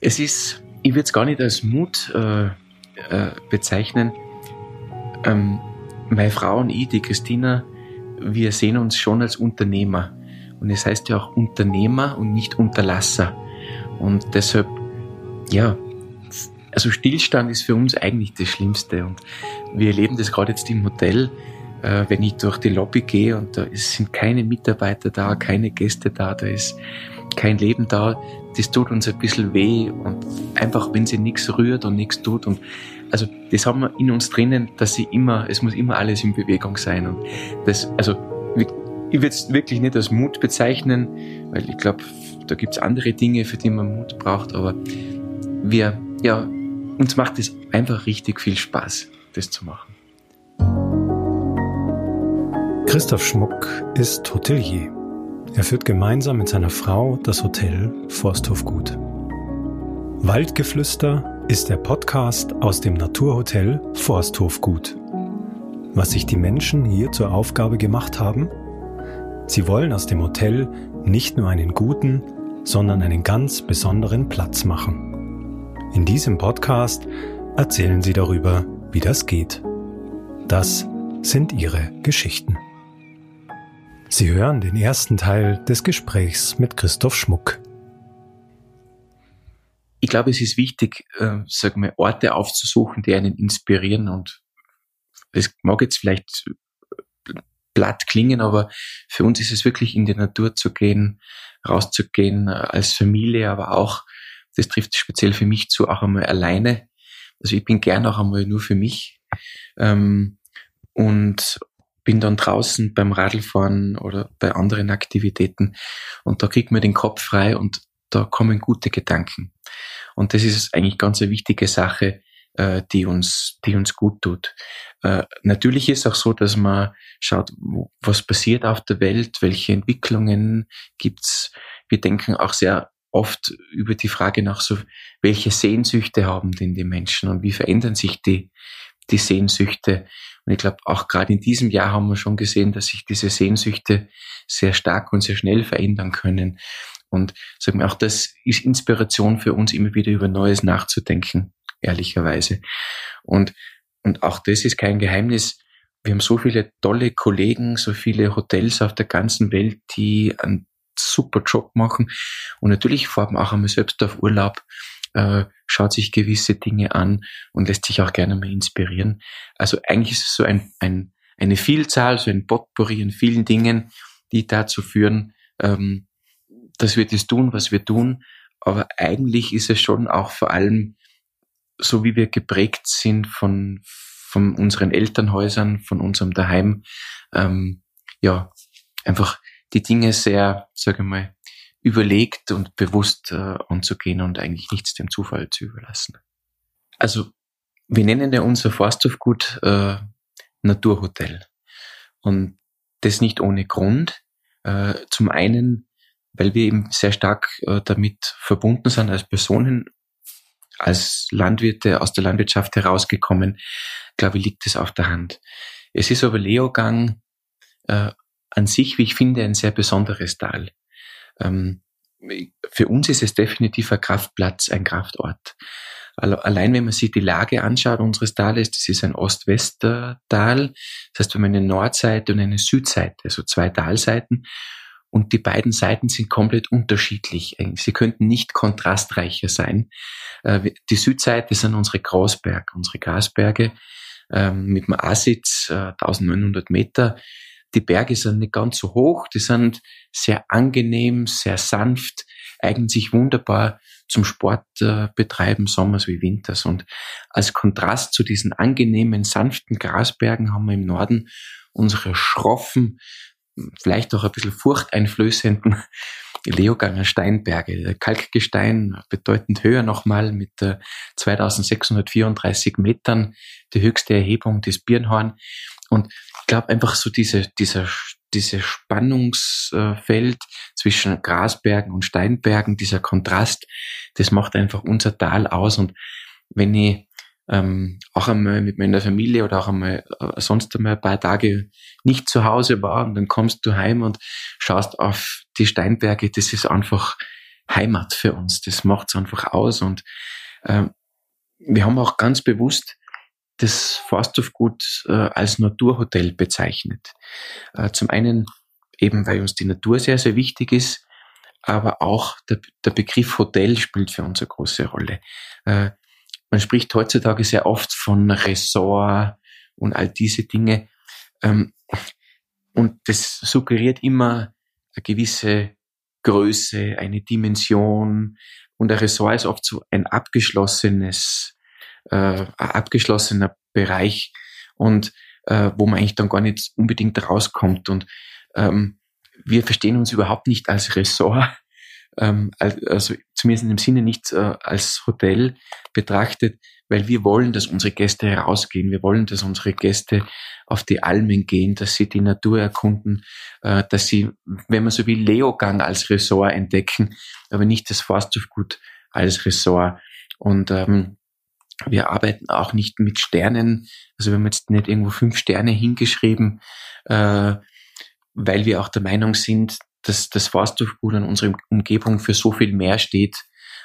Es ist, ich würde es gar nicht als Mut äh, äh, bezeichnen. Ähm, meine Frau und ich, die Christina, wir sehen uns schon als Unternehmer. Und es heißt ja auch Unternehmer und nicht Unterlasser. Und deshalb, ja, also Stillstand ist für uns eigentlich das Schlimmste. Und wir erleben das gerade jetzt im Hotel, äh, wenn ich durch die Lobby gehe und da sind keine Mitarbeiter da, keine Gäste da, da ist kein Leben da, das tut uns ein bisschen weh und einfach, wenn sie nichts rührt und nichts tut und also das haben wir in uns drinnen, dass sie immer, es muss immer alles in Bewegung sein und das, also ich würde es wirklich nicht als Mut bezeichnen, weil ich glaube, da gibt es andere Dinge, für die man Mut braucht, aber wir, ja, uns macht es einfach richtig viel Spaß, das zu machen. Christoph Schmuck ist Hotelier. Er führt gemeinsam mit seiner Frau das Hotel Forsthof Gut. Waldgeflüster ist der Podcast aus dem Naturhotel Forsthof Gut. Was sich die Menschen hier zur Aufgabe gemacht haben? Sie wollen aus dem Hotel nicht nur einen guten, sondern einen ganz besonderen Platz machen. In diesem Podcast erzählen sie darüber, wie das geht. Das sind ihre Geschichten. Sie hören den ersten Teil des Gesprächs mit Christoph Schmuck. Ich glaube, es ist wichtig, äh, sagen wir, Orte aufzusuchen, die einen inspirieren und es mag jetzt vielleicht platt klingen, aber für uns ist es wirklich in die Natur zu gehen, rauszugehen als Familie, aber auch, das trifft speziell für mich zu, auch einmal alleine. Also ich bin gern auch einmal nur für mich. Ähm, und bin dann draußen beim Radlfahren oder bei anderen Aktivitäten und da kriegt man den Kopf frei und da kommen gute Gedanken. Und das ist eigentlich ganz eine wichtige Sache, äh, die uns, die uns gut tut. Äh, natürlich ist auch so, dass man schaut, was passiert auf der Welt, welche Entwicklungen gibt's. Wir denken auch sehr oft über die Frage nach so, welche Sehnsüchte haben denn die Menschen und wie verändern sich die, die Sehnsüchte. Und ich glaube, auch gerade in diesem Jahr haben wir schon gesehen, dass sich diese Sehnsüchte sehr stark und sehr schnell verändern können. Und sagen wir auch, das ist Inspiration für uns, immer wieder über Neues nachzudenken, ehrlicherweise. Und, und auch das ist kein Geheimnis. Wir haben so viele tolle Kollegen, so viele Hotels auf der ganzen Welt, die einen super Job machen. Und natürlich fahrt man auch einmal selbst auf Urlaub äh, schaut sich gewisse Dinge an und lässt sich auch gerne mal inspirieren. Also eigentlich ist es so ein, ein, eine Vielzahl, so ein Potpourri an vielen Dingen, die dazu führen, ähm, dass wir das tun, was wir tun. Aber eigentlich ist es schon auch vor allem so, wie wir geprägt sind von, von unseren Elternhäusern, von unserem Daheim, ähm, ja, einfach die Dinge sehr, sage ich mal, überlegt und bewusst äh, anzugehen und eigentlich nichts dem Zufall zu überlassen. Also wir nennen ja unser Forsthofgut äh, Naturhotel. Und das nicht ohne Grund. Äh, zum einen, weil wir eben sehr stark äh, damit verbunden sind als Personen, als Landwirte aus der Landwirtschaft herausgekommen, glaube ich, liegt es auf der Hand. Es ist aber Leogang äh, an sich, wie ich finde, ein sehr besonderes Tal ähm, für uns ist es definitiv ein Kraftplatz, ein Kraftort. Allein wenn man sich die Lage anschaut unseres Tales, das ist ein Ost-West-Tal. Das heißt, wir haben eine Nordseite und eine Südseite, also zwei Talseiten. Und die beiden Seiten sind komplett unterschiedlich. Sie könnten nicht kontrastreicher sein. Äh, die Südseite sind unsere Großberge, unsere Gasberge ähm, mit einem A-Sitz, 1900 äh, Meter die Berge sind nicht ganz so hoch, die sind sehr angenehm, sehr sanft, eignen sich wunderbar zum Sportbetreiben äh, Sommers wie Winters. Und als Kontrast zu diesen angenehmen, sanften Grasbergen haben wir im Norden unsere schroffen, vielleicht auch ein bisschen furchteinflößenden Leoganger Steinberge. Kalkgestein bedeutend höher nochmal mit 2634 Metern, die höchste Erhebung des Birnhorn. Und ich glaube einfach so diese, dieser, diese Spannungsfeld zwischen Grasbergen und Steinbergen, dieser Kontrast, das macht einfach unser Tal aus. Und wenn ich ähm, auch einmal mit meiner Familie oder auch einmal äh, sonst einmal ein paar Tage nicht zu Hause war und dann kommst du heim und schaust auf die Steinberge, das ist einfach, Heimat für uns. Das macht's einfach aus und äh, wir haben auch ganz bewusst das Forsthofgut äh, als Naturhotel bezeichnet. Äh, zum einen eben, weil uns die Natur sehr, sehr wichtig ist, aber auch der, der Begriff Hotel spielt für uns eine große Rolle. Äh, man spricht heutzutage sehr oft von Ressort und all diese Dinge. Ähm, und das suggeriert immer eine gewisse Größe, eine Dimension. Und ein Ressort ist oft so ein abgeschlossenes, äh, ein abgeschlossener Bereich und äh, wo man eigentlich dann gar nicht unbedingt rauskommt. Und ähm, wir verstehen uns überhaupt nicht als Ressort, ähm, also zumindest im Sinne nicht äh, als Hotel betrachtet, weil wir wollen, dass unsere Gäste herausgehen. Wir wollen, dass unsere Gäste auf die Almen gehen, dass sie die Natur erkunden, äh, dass sie, wenn man so will, Leogang als Ressort entdecken, aber nicht das Forsthofgut als Ressort. Und ähm, wir arbeiten auch nicht mit Sternen. Also wir haben jetzt nicht irgendwo fünf Sterne hingeschrieben, äh, weil wir auch der Meinung sind, dass das Forsthofgut an unserer Umgebung für so viel mehr steht,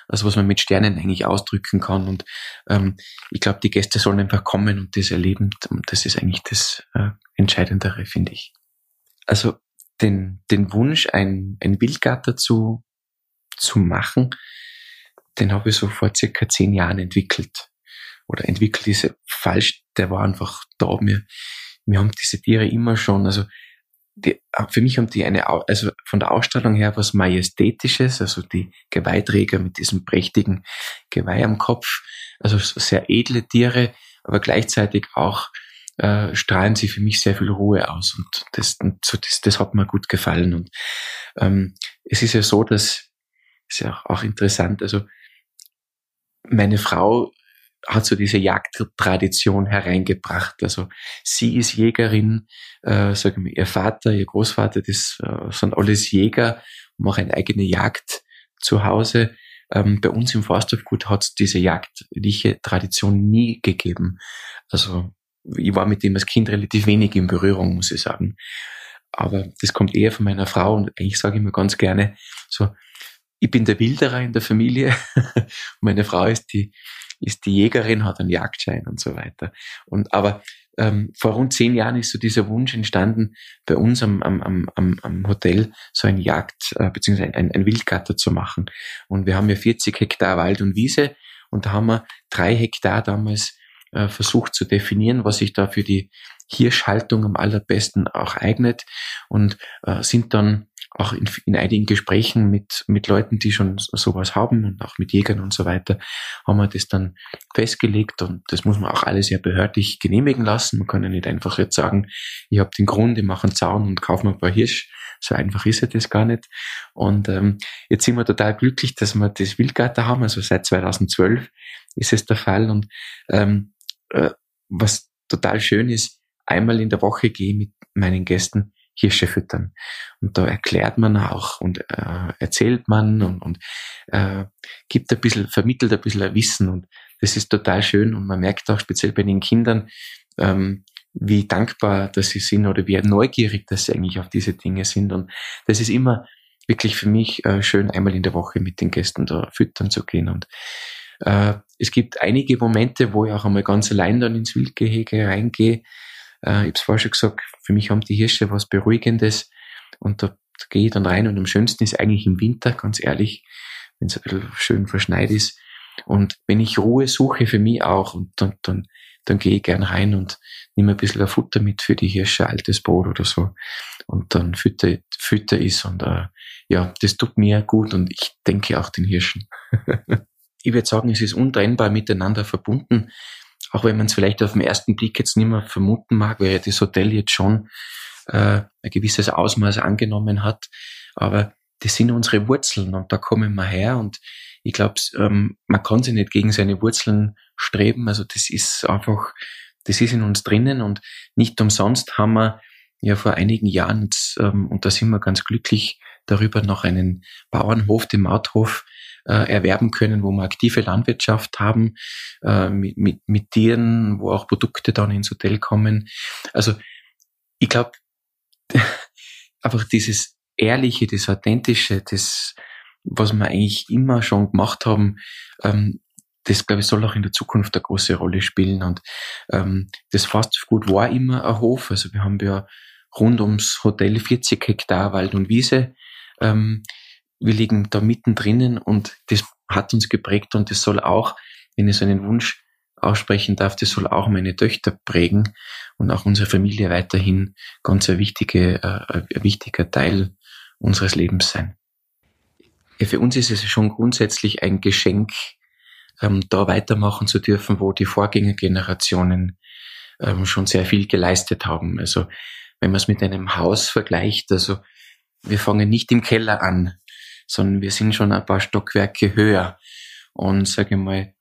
als was man mit Sternen eigentlich ausdrücken kann. Und ähm, ich glaube, die Gäste sollen einfach kommen und das erleben. Und das ist eigentlich das äh, Entscheidendere, finde ich. Also den, den Wunsch, ein, ein Wildgatter zu, zu machen, den habe ich so vor circa zehn Jahren entwickelt. Oder entwickelt ist falsch, der war einfach da. Wir, wir haben diese Tiere immer schon, also die, für mich haben die eine, also von der Ausstellung her was Majestätisches, also die Geweihträger mit diesem prächtigen Geweih am Kopf, also sehr edle Tiere, aber gleichzeitig auch äh, strahlen sie für mich sehr viel Ruhe aus und das, und so, das, das hat mir gut gefallen und ähm, es ist ja so, dass ist ja auch, auch interessant, also meine Frau hat so diese Jagdtradition hereingebracht. Also sie ist Jägerin, äh, sagen wir, ihr Vater, ihr Großvater, das äh, sind alles Jäger, machen eine eigene Jagd zu Hause. Ähm, bei uns im Forsthofgut hat es diese jagdliche Tradition nie gegeben. Also ich war mit dem als Kind relativ wenig in Berührung, muss ich sagen. Aber das kommt eher von meiner Frau und eigentlich sage ich mir ganz gerne so, ich bin der Wilderer in der Familie. Meine Frau ist die ist die Jägerin, hat einen Jagdschein und so weiter. Und aber ähm, vor rund zehn Jahren ist so dieser Wunsch entstanden, bei uns am, am, am, am Hotel so ein Jagd, äh, beziehungsweise ein, ein Wildgatter zu machen. Und wir haben ja 40 Hektar Wald und Wiese und da haben wir drei Hektar damals äh, versucht zu definieren, was sich da für die Hirschhaltung am allerbesten auch eignet und äh, sind dann auch in, in einigen Gesprächen mit, mit Leuten, die schon sowas haben und auch mit Jägern und so weiter, haben wir das dann festgelegt und das muss man auch alles ja behördlich genehmigen lassen. Man kann ja nicht einfach jetzt sagen, ich habe den Grund, ich mache einen Zaun und kaufe mir ein paar Hirsch. So einfach ist ja das gar nicht. Und ähm, jetzt sind wir total glücklich, dass wir das Wildgatter haben. Also seit 2012 ist es der Fall. Und ähm, äh, was total schön ist, einmal in der Woche gehe ich mit meinen Gästen Hirsche füttern. Und da erklärt man auch und äh, erzählt man und, und äh, gibt ein bisschen, vermittelt ein bisschen ein Wissen und das ist total schön und man merkt auch speziell bei den Kindern, ähm, wie dankbar dass sie sind oder wie neugierig dass sie eigentlich auf diese Dinge sind und das ist immer wirklich für mich äh, schön, einmal in der Woche mit den Gästen da füttern zu gehen und äh, es gibt einige Momente, wo ich auch einmal ganz allein dann ins Wildgehege reingehe, äh, ich habe es vorher schon gesagt, für mich haben die Hirsche was Beruhigendes und da, da gehe ich dann rein und am schönsten ist eigentlich im Winter, ganz ehrlich, wenn es ein bisschen schön verschneit ist. Und wenn ich Ruhe suche für mich auch, und dann, dann, dann gehe ich gern rein und nehme ein bisschen Futter mit für die Hirsche, altes Brot oder so. Und dann fütter, fütter ist und äh, ja, das tut mir gut und ich denke auch den Hirschen. ich würde sagen, es ist untrennbar miteinander verbunden auch wenn man es vielleicht auf den ersten Blick jetzt nicht mehr vermuten mag, weil ja das Hotel jetzt schon äh, ein gewisses Ausmaß angenommen hat. Aber das sind unsere Wurzeln und da kommen wir her und ich glaube, ähm, man kann sich nicht gegen seine Wurzeln streben. Also das ist einfach, das ist in uns drinnen und nicht umsonst haben wir ja vor einigen Jahren, ähm, und da sind wir ganz glücklich darüber, noch einen Bauernhof, den Mauthof, äh, erwerben können, wo wir aktive Landwirtschaft haben, äh, mit, mit, mit Tieren, wo auch Produkte dann ins Hotel kommen. Also ich glaube, einfach dieses Ehrliche, das Authentische, das, was wir eigentlich immer schon gemacht haben, ähm, das, glaube ich, soll auch in der Zukunft eine große Rolle spielen. Und ähm, das Fastfood war immer ein Hof. Also wir haben ja rund ums Hotel 40 Hektar Wald und Wiese. Ähm, wir liegen da mittendrin und das hat uns geprägt und das soll auch, wenn ich so einen Wunsch aussprechen darf, das soll auch meine Töchter prägen und auch unsere Familie weiterhin ganz ein, wichtige, äh, ein wichtiger Teil unseres Lebens sein. Für uns ist es schon grundsätzlich ein Geschenk, ähm, da weitermachen zu dürfen, wo die Vorgängergenerationen ähm, schon sehr viel geleistet haben. Also wenn man es mit einem Haus vergleicht, also wir fangen nicht im Keller an, sondern wir sind schon ein paar Stockwerke höher. Und sage mal,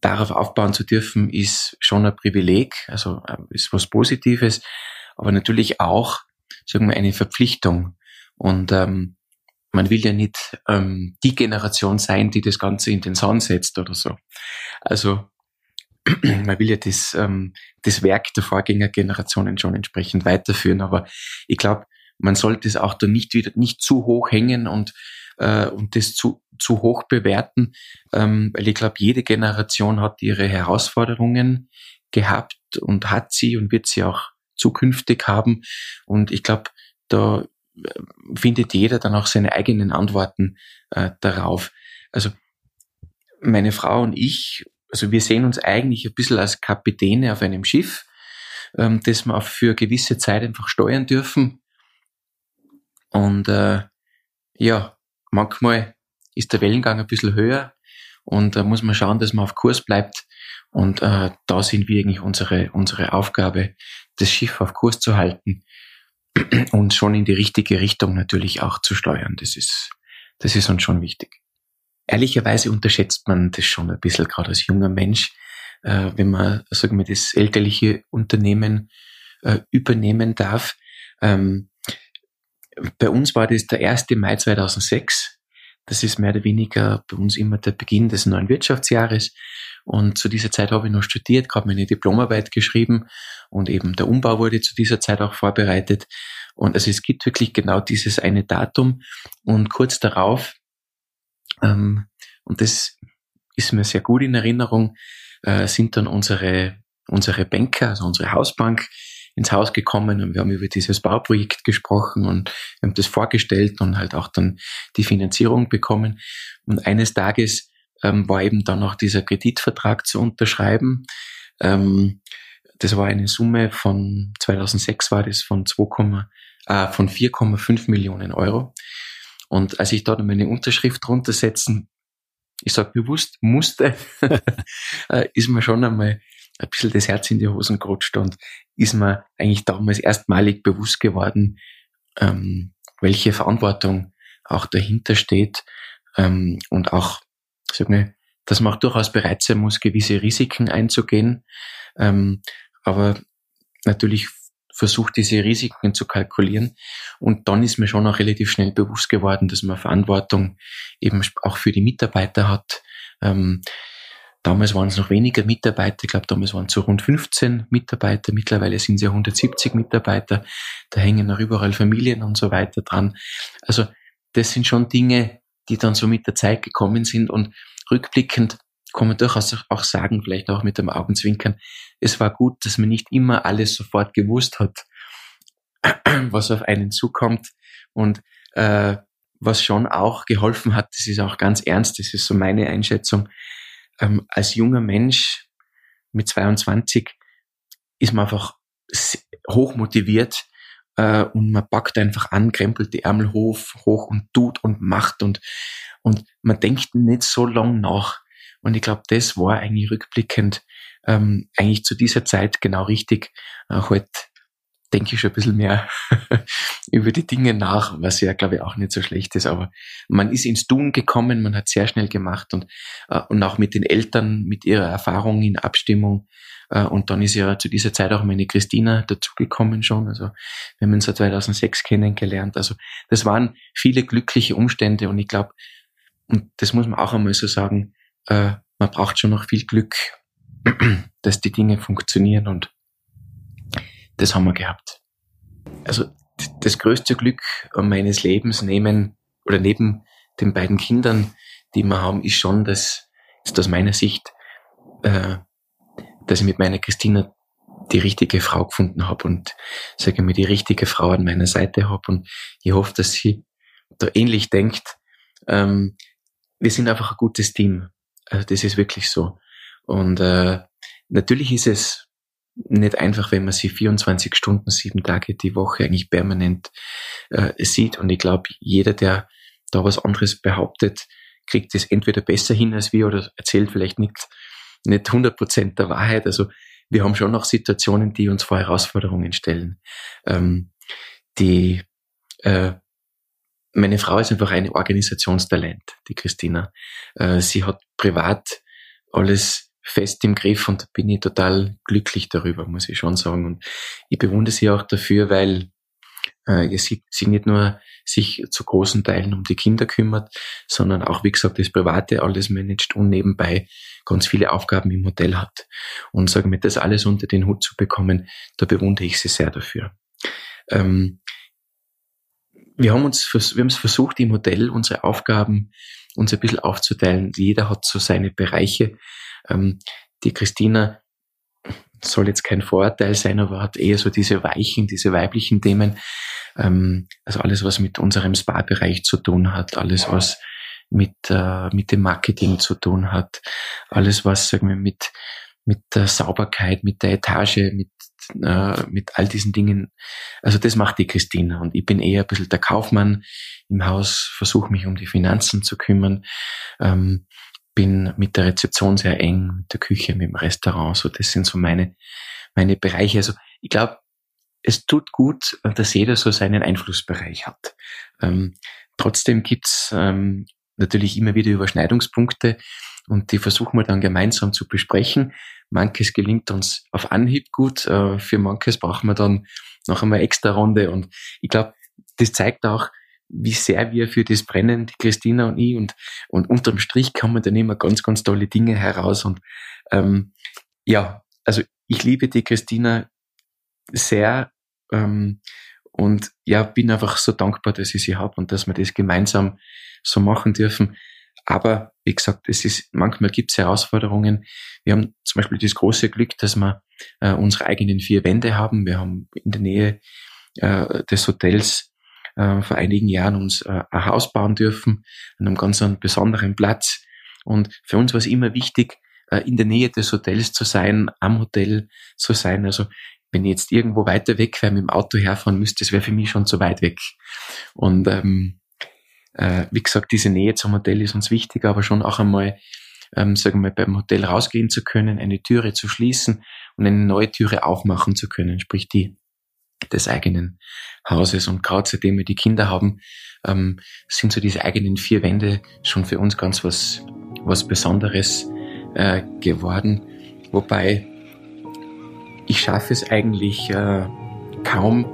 darauf aufbauen zu dürfen, ist schon ein Privileg, also äh, ist was Positives, aber natürlich auch, sagen wir, eine Verpflichtung. Und ähm, man will ja nicht ähm, die Generation sein, die das Ganze in den Sand setzt oder so. Also man will ja das, ähm, das Werk der Vorgängergenerationen schon entsprechend weiterführen, aber ich glaube, man sollte es auch da nicht wieder nicht zu hoch hängen und äh, und das zu, zu hoch bewerten, ähm, weil ich glaube, jede Generation hat ihre Herausforderungen gehabt und hat sie und wird sie auch zukünftig haben. Und ich glaube, da äh, findet jeder dann auch seine eigenen Antworten äh, darauf. Also meine Frau und ich, also wir sehen uns eigentlich ein bisschen als Kapitäne auf einem Schiff, ähm, das wir auch für gewisse Zeit einfach steuern dürfen. Und äh, ja, manchmal ist der Wellengang ein bisschen höher und da muss man schauen, dass man auf Kurs bleibt. Und äh, da sind wir eigentlich unsere, unsere Aufgabe, das Schiff auf Kurs zu halten und schon in die richtige Richtung natürlich auch zu steuern. Das ist, das ist uns schon wichtig. Ehrlicherweise unterschätzt man das schon ein bisschen, gerade als junger Mensch, äh, wenn man, sagen wir, das elterliche Unternehmen äh, übernehmen darf. Ähm, bei uns war das der 1. Mai 2006. Das ist mehr oder weniger bei uns immer der Beginn des neuen Wirtschaftsjahres. Und zu dieser Zeit habe ich noch studiert, gerade meine Diplomarbeit geschrieben und eben der Umbau wurde zu dieser Zeit auch vorbereitet. Und also es gibt wirklich genau dieses eine Datum und kurz darauf, ähm, und das ist mir sehr gut in Erinnerung, äh, sind dann unsere, unsere Banker, also unsere Hausbank, ins Haus gekommen und wir haben über dieses Bauprojekt gesprochen und haben das vorgestellt und halt auch dann die Finanzierung bekommen. Und eines Tages ähm, war eben dann auch dieser Kreditvertrag zu unterschreiben. Ähm, das war eine Summe von 2006 war das von 2, äh, von 4,5 Millionen Euro. Und als ich dort meine Unterschrift runtersetzen, ich sage bewusst musste, äh, ist mir schon einmal ein bisschen das Herz in die Hosen gerutscht und ist mir eigentlich damals erstmalig bewusst geworden, ähm, welche Verantwortung auch dahinter steht ähm, und auch, sag mal, dass man auch durchaus bereit sein muss, gewisse Risiken einzugehen, ähm, aber natürlich versucht, diese Risiken zu kalkulieren. Und dann ist mir schon auch relativ schnell bewusst geworden, dass man Verantwortung eben auch für die Mitarbeiter hat. Ähm, Damals waren es noch weniger Mitarbeiter. Ich glaube, damals waren es so rund 15 Mitarbeiter. Mittlerweile sind es ja 170 Mitarbeiter. Da hängen noch überall Familien und so weiter dran. Also das sind schon Dinge, die dann so mit der Zeit gekommen sind. Und rückblickend kann man durchaus auch sagen, vielleicht auch mit dem Augenzwinkern, es war gut, dass man nicht immer alles sofort gewusst hat, was auf einen zukommt. Und äh, was schon auch geholfen hat, das ist auch ganz ernst, das ist so meine Einschätzung, ähm, als junger Mensch mit 22 ist man einfach hoch motiviert äh, und man packt einfach an, krempelt die Ärmel hoch, hoch und tut und macht und, und man denkt nicht so lang nach. Und ich glaube, das war eigentlich rückblickend ähm, eigentlich zu dieser Zeit genau richtig. Äh, halt denke ich schon ein bisschen mehr über die Dinge nach, was ja, glaube ich, auch nicht so schlecht ist. Aber man ist ins Tun gekommen, man hat sehr schnell gemacht und, äh, und auch mit den Eltern, mit ihrer Erfahrung in Abstimmung. Äh, und dann ist ja zu dieser Zeit auch meine Christina dazugekommen schon. Also wir haben uns ja 2006 kennengelernt. Also das waren viele glückliche Umstände und ich glaube, und das muss man auch einmal so sagen, äh, man braucht schon noch viel Glück, dass die Dinge funktionieren und das haben wir gehabt. Also das größte Glück meines Lebens nehmen oder neben den beiden Kindern, die wir haben, ist schon, dass, ist aus meiner Sicht, äh, dass ich mit meiner Christina die richtige Frau gefunden habe und sage mir die richtige Frau an meiner Seite habe und ich hoffe, dass sie da ähnlich denkt. Ähm, wir sind einfach ein gutes Team. Also das ist wirklich so. Und äh, natürlich ist es nicht einfach, wenn man sie 24 Stunden, sieben Tage die Woche eigentlich permanent äh, sieht. Und ich glaube, jeder, der da was anderes behauptet, kriegt es entweder besser hin als wir oder erzählt vielleicht nicht, nicht 100 Prozent der Wahrheit. Also wir haben schon noch Situationen, die uns vor Herausforderungen stellen. Ähm, die, äh, meine Frau ist einfach ein Organisationstalent, die Christina. Äh, sie hat privat alles fest im Griff und bin ich total glücklich darüber, muss ich schon sagen. Und ich bewundere sie auch dafür, weil äh, sie, sie nicht nur sich zu großen Teilen um die Kinder kümmert, sondern auch, wie gesagt, das Private alles managt und nebenbei ganz viele Aufgaben im Hotel hat. Und sagen wir, das alles unter den Hut zu bekommen, da bewundere ich sie sehr dafür. Ähm, wir haben uns, wir haben es versucht, im Hotel unsere Aufgaben uns ein bisschen aufzuteilen. Jeder hat so seine Bereiche. Ähm, die Christina soll jetzt kein Vorurteil sein, aber hat eher so diese weichen, diese weiblichen Themen. Ähm, also alles, was mit unserem Spa-Bereich zu tun hat, alles, was mit, äh, mit dem Marketing zu tun hat, alles, was, sagen wir, mit, mit der Sauberkeit, mit der Etage, mit, äh, mit all diesen Dingen. Also das macht die Christina und ich bin eher ein bisschen der Kaufmann im Haus, versuche mich um die Finanzen zu kümmern. Ähm, bin mit der Rezeption sehr eng, mit der Küche, mit dem Restaurant. So, das sind so meine, meine Bereiche. Also ich glaube, es tut gut, dass jeder so seinen Einflussbereich hat. Ähm, trotzdem gibt's ähm, natürlich immer wieder Überschneidungspunkte und die versuchen wir dann gemeinsam zu besprechen. Manches gelingt uns auf Anhieb gut, äh, für manches brauchen wir dann noch einmal extra Runde und ich glaube, das zeigt auch, wie sehr wir für das brennen, die Christina und ich. Und, und unterm Strich kommen dann immer ganz, ganz tolle Dinge heraus. Und ähm, ja, also ich liebe die Christina sehr ähm, und ja, bin einfach so dankbar, dass ich sie habe und dass wir das gemeinsam so machen dürfen. Aber wie gesagt, es ist manchmal gibt es Herausforderungen. Wir haben zum Beispiel das große Glück, dass wir äh, unsere eigenen vier Wände haben. Wir haben in der Nähe äh, des Hotels äh, vor einigen Jahren uns äh, ein Haus bauen dürfen, an einem ganz besonderen Platz. Und für uns war es immer wichtig, äh, in der Nähe des Hotels zu sein, am Hotel zu sein. Also wenn ich jetzt irgendwo weiter weg wäre, mit dem Auto herfahren müsste, das wäre für mich schon zu weit weg. Und ähm, äh, wie gesagt, diese Nähe zum Hotel ist uns wichtig, aber schon auch einmal, ähm, sagen wir, beim Hotel rausgehen zu können, eine Türe zu schließen und eine neue Türe aufmachen zu können, sprich die des eigenen Hauses. Und gerade seitdem wir die Kinder haben, ähm, sind so diese eigenen vier Wände schon für uns ganz was, was Besonderes äh, geworden. Wobei ich schaffe es eigentlich äh, kaum,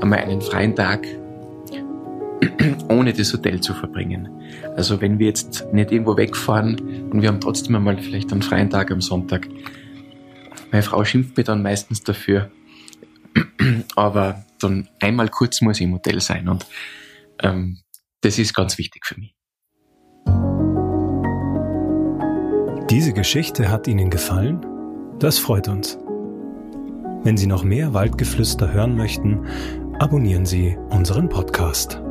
einmal einen freien Tag ohne das Hotel zu verbringen. Also wenn wir jetzt nicht irgendwo wegfahren und wir haben trotzdem einmal vielleicht einen freien Tag am Sonntag, meine Frau schimpft mir dann meistens dafür, aber dann einmal kurz muss ich im Hotel sein und ähm, das ist ganz wichtig für mich. Diese Geschichte hat Ihnen gefallen? Das freut uns. Wenn Sie noch mehr Waldgeflüster hören möchten, abonnieren Sie unseren Podcast.